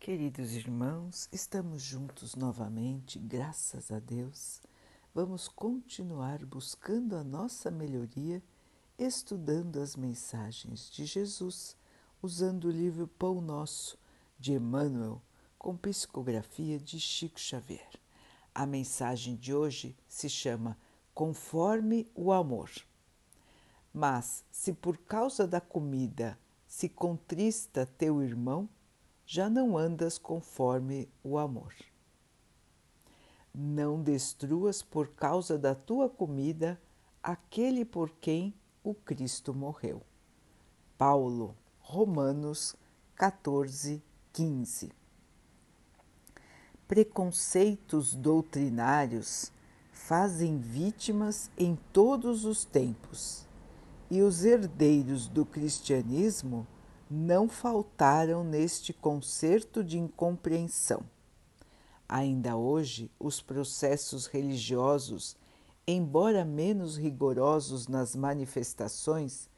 Queridos irmãos, estamos juntos novamente, graças a Deus. Vamos continuar buscando a nossa melhoria, estudando as mensagens de Jesus, usando o livro Pão Nosso de Emmanuel, com psicografia de Chico Xavier. A mensagem de hoje se chama Conforme o Amor. Mas, se por causa da comida se contrista teu irmão, já não andas conforme o amor. Não destruas por causa da tua comida aquele por quem o Cristo morreu. Paulo, Romanos 14, 15. Preconceitos doutrinários fazem vítimas em todos os tempos, e os herdeiros do cristianismo não faltaram neste concerto de incompreensão. Ainda hoje, os processos religiosos, embora menos rigorosos nas manifestações,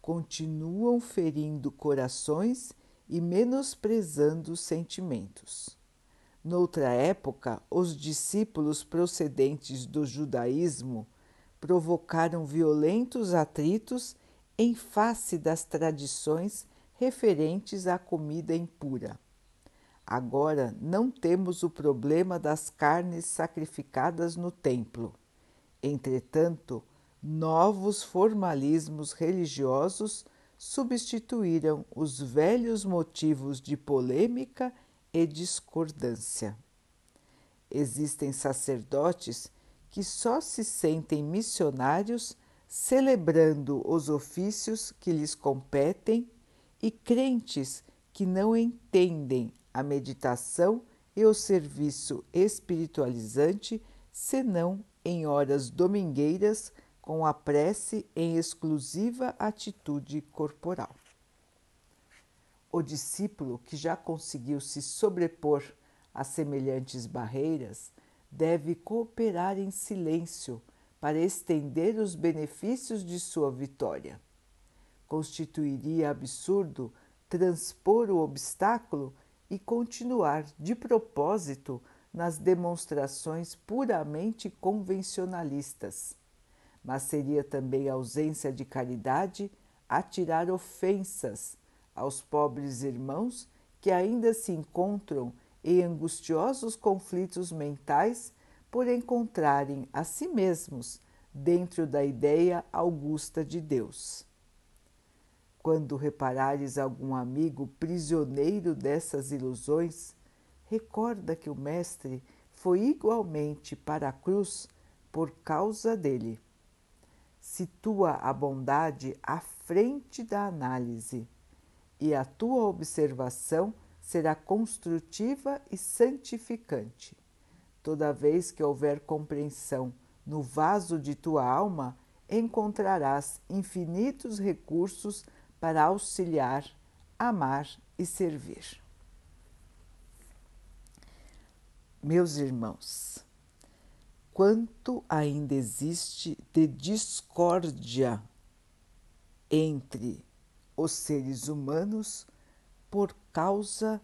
continuam ferindo corações e menosprezando sentimentos. Noutra época, os discípulos procedentes do judaísmo provocaram violentos atritos em face das tradições referentes à comida impura. Agora não temos o problema das carnes sacrificadas no templo. Entretanto, novos formalismos religiosos substituíram os velhos motivos de polêmica e discordância. Existem sacerdotes que só se sentem missionários celebrando os ofícios que lhes competem e crentes que não entendem a meditação e o serviço espiritualizante senão em horas domingueiras com a prece em exclusiva atitude corporal. O discípulo que já conseguiu se sobrepor a semelhantes barreiras deve cooperar em silêncio para estender os benefícios de sua vitória constituiria absurdo transpor o obstáculo e continuar de propósito nas demonstrações puramente convencionalistas. Mas seria também ausência de caridade atirar ofensas aos pobres irmãos que ainda se encontram em angustiosos conflitos mentais por encontrarem a si mesmos dentro da ideia augusta de Deus. Quando reparares algum amigo prisioneiro dessas ilusões, recorda que o Mestre foi igualmente para a cruz por causa dele. Situa a bondade à frente da análise e a tua observação será construtiva e santificante. Toda vez que houver compreensão no vaso de tua alma, encontrarás infinitos recursos para auxiliar, amar e servir. Meus irmãos, quanto ainda existe de discórdia entre os seres humanos por causa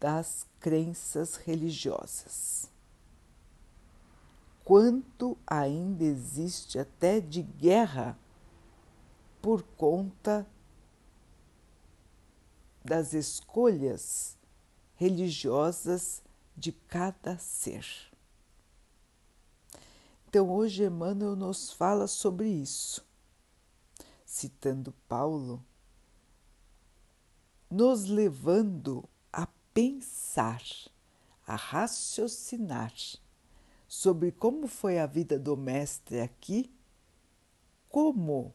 das crenças religiosas. Quanto ainda existe até de guerra por conta das escolhas religiosas de cada ser. Então, hoje Emmanuel nos fala sobre isso, citando Paulo, nos levando a pensar, a raciocinar sobre como foi a vida do Mestre aqui, como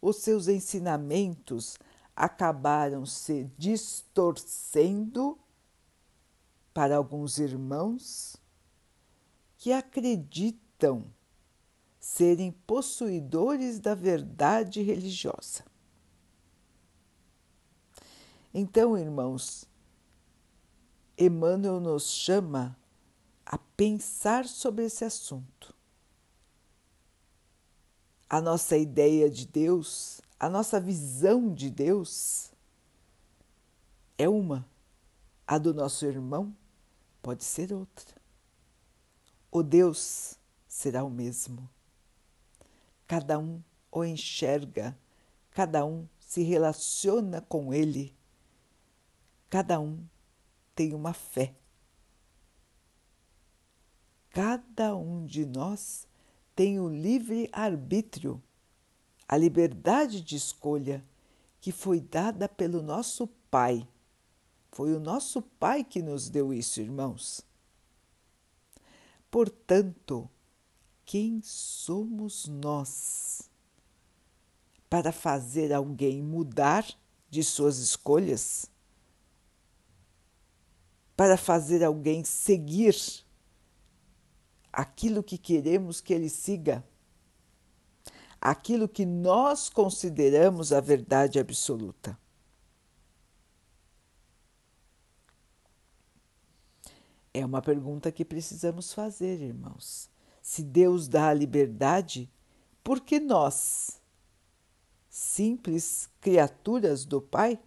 os seus ensinamentos acabaram se distorcendo para alguns irmãos que acreditam serem possuidores da verdade religiosa. Então, irmãos, Emmanuel nos chama a pensar sobre esse assunto. A nossa ideia de Deus a nossa visão de Deus é uma, A do nosso irmão pode ser outra. O Deus será o mesmo. Cada um o enxerga, cada um se relaciona com ele, cada um tem uma fé. Cada um de nós tem o livre arbítrio, a liberdade de escolha que foi dada pelo nosso Pai. Foi o nosso Pai que nos deu isso, irmãos. Portanto, quem somos nós para fazer alguém mudar de suas escolhas? Para fazer alguém seguir aquilo que queremos que ele siga? Aquilo que nós consideramos a verdade absoluta. É uma pergunta que precisamos fazer, irmãos. Se Deus dá a liberdade, por que nós, simples criaturas do Pai,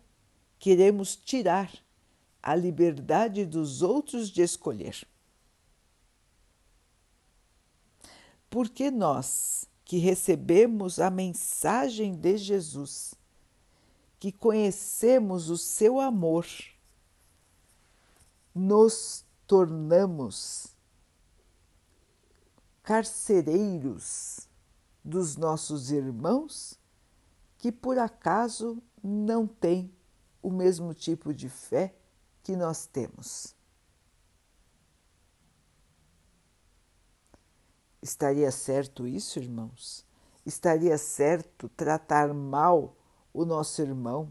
queremos tirar a liberdade dos outros de escolher? Por que nós, que recebemos a mensagem de Jesus, que conhecemos o seu amor, nos tornamos carcereiros dos nossos irmãos que por acaso não têm o mesmo tipo de fé que nós temos. Estaria certo isso, irmãos? Estaria certo tratar mal o nosso irmão,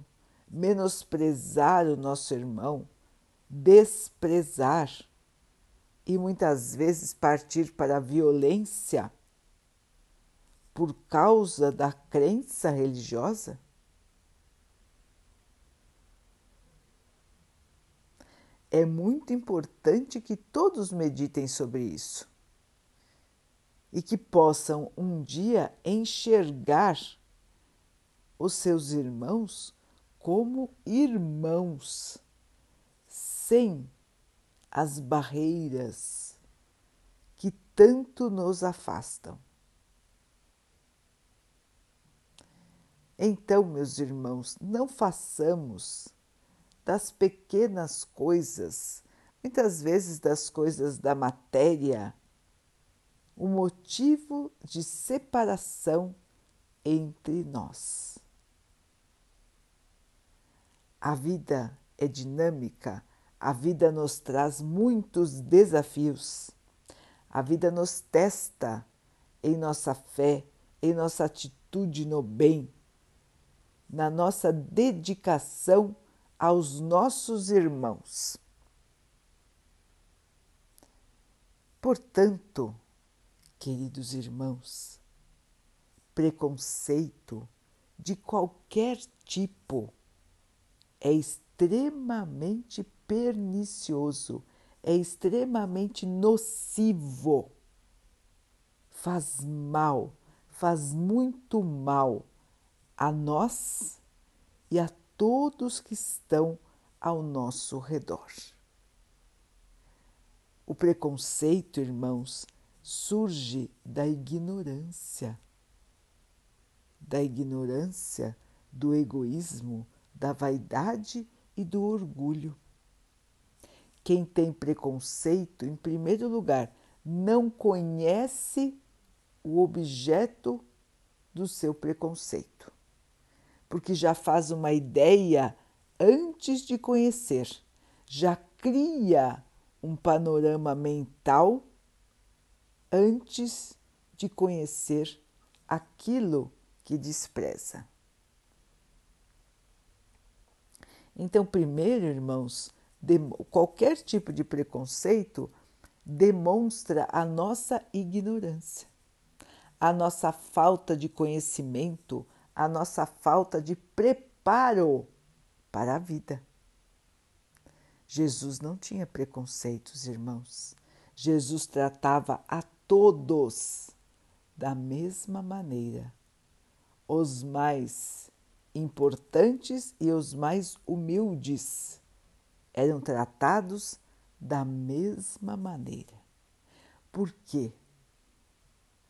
menosprezar o nosso irmão, desprezar e muitas vezes partir para a violência por causa da crença religiosa? É muito importante que todos meditem sobre isso e que possam um dia enxergar os seus irmãos como irmãos, sem as barreiras que tanto nos afastam. Então, meus irmãos, não façamos das pequenas coisas, muitas vezes das coisas da matéria, o motivo de separação entre nós. A vida é dinâmica, a vida nos traz muitos desafios, a vida nos testa em nossa fé, em nossa atitude no bem, na nossa dedicação aos nossos irmãos. Portanto, Queridos irmãos, preconceito de qualquer tipo é extremamente pernicioso, é extremamente nocivo, faz mal, faz muito mal a nós e a todos que estão ao nosso redor. O preconceito, irmãos, surge da ignorância, da ignorância, do egoísmo, da vaidade e do orgulho. Quem tem preconceito, em primeiro lugar, não conhece o objeto do seu preconceito, porque já faz uma ideia antes de conhecer, já cria um panorama mental antes de conhecer aquilo que despreza. Então, primeiro, irmãos, qualquer tipo de preconceito demonstra a nossa ignorância, a nossa falta de conhecimento, a nossa falta de preparo para a vida. Jesus não tinha preconceitos, irmãos. Jesus tratava a todos da mesma maneira, os mais importantes e os mais humildes, eram tratados da mesma maneira. Por quê?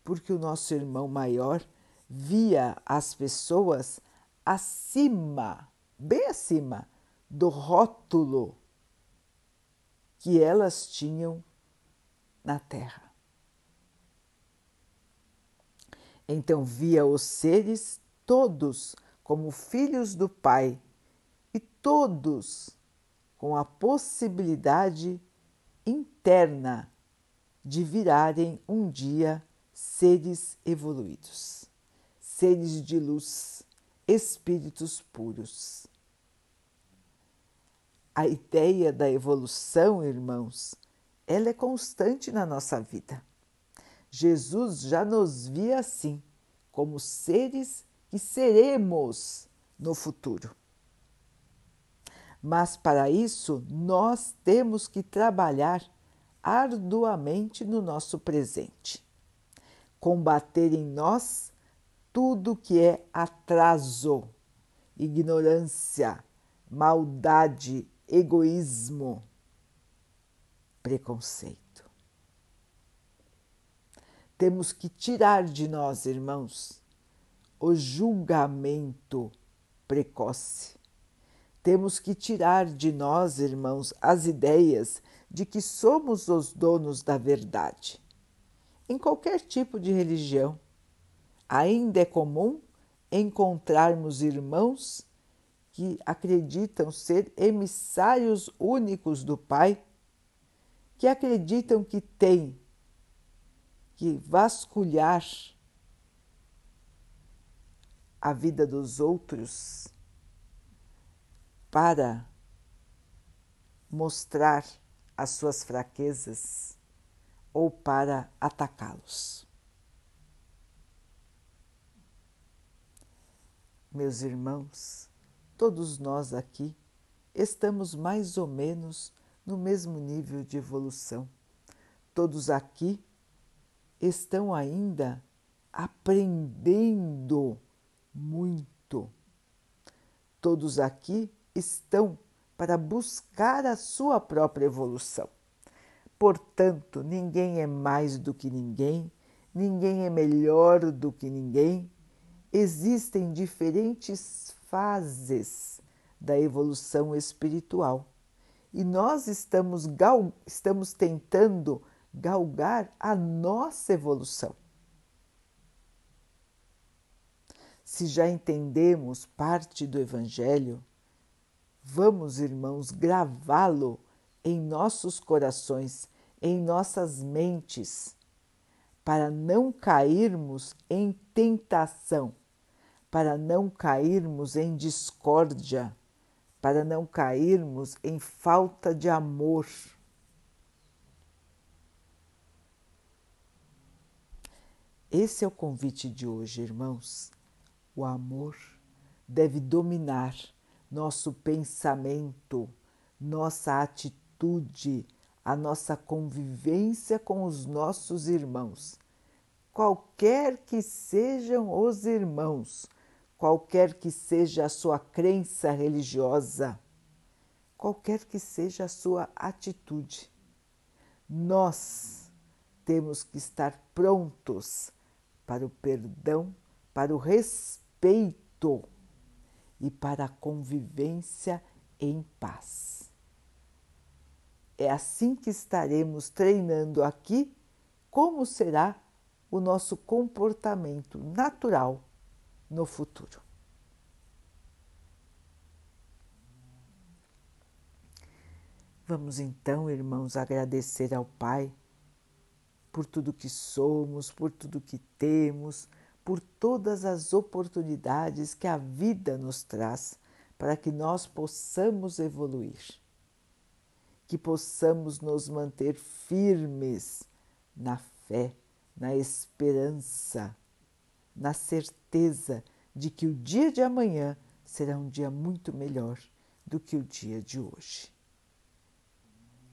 Porque o nosso irmão maior via as pessoas acima, bem acima do rótulo que elas tinham na terra. Então via os seres todos como filhos do Pai e todos com a possibilidade interna de virarem um dia seres evoluídos, seres de luz, espíritos puros. A ideia da evolução, irmãos, ela é constante na nossa vida. Jesus já nos via assim, como seres que seremos no futuro. Mas para isso nós temos que trabalhar arduamente no nosso presente, combater em nós tudo que é atraso, ignorância, maldade, egoísmo, preconceito. Temos que tirar de nós, irmãos, o julgamento precoce temos que tirar de nós, irmãos, as ideias de que somos os donos da verdade. Em qualquer tipo de religião, ainda é comum encontrarmos irmãos que acreditam ser emissários únicos do Pai, que acreditam que têm que vasculhar a vida dos outros para mostrar as suas fraquezas ou para atacá-los. Meus irmãos, todos nós aqui estamos mais ou menos no mesmo nível de evolução. Todos aqui estão ainda aprendendo muito. Todos aqui estão para buscar a sua própria evolução. Portanto, ninguém é mais do que ninguém, ninguém é melhor do que ninguém. Existem diferentes fases da evolução espiritual e nós estamos, estamos tentando galgar a nossa evolução. Se já entendemos parte do Evangelho, Vamos, irmãos, gravá-lo em nossos corações, em nossas mentes, para não cairmos em tentação, para não cairmos em discórdia, para não cairmos em falta de amor. Esse é o convite de hoje, irmãos. O amor deve dominar nosso pensamento, nossa atitude, a nossa convivência com os nossos irmãos. Qualquer que sejam os irmãos, qualquer que seja a sua crença religiosa, qualquer que seja a sua atitude, nós temos que estar prontos para o perdão, para o respeito e para a convivência em paz. É assim que estaremos treinando aqui como será o nosso comportamento natural no futuro. Vamos então, irmãos, agradecer ao Pai por tudo que somos, por tudo que temos por todas as oportunidades que a vida nos traz para que nós possamos evoluir, que possamos nos manter firmes na fé, na esperança, na certeza de que o dia de amanhã será um dia muito melhor do que o dia de hoje.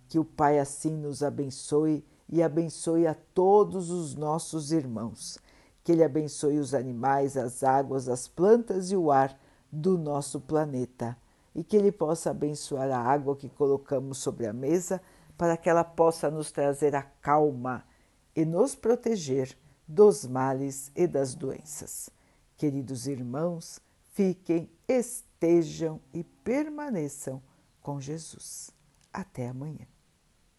Que o Pai assim nos abençoe e abençoe a todos os nossos irmãos que Ele abençoe os animais, as águas, as plantas e o ar do nosso planeta e que Ele possa abençoar a água que colocamos sobre a mesa para que ela possa nos trazer a calma e nos proteger dos males e das doenças. Queridos irmãos, fiquem, estejam e permaneçam com Jesus. Até amanhã.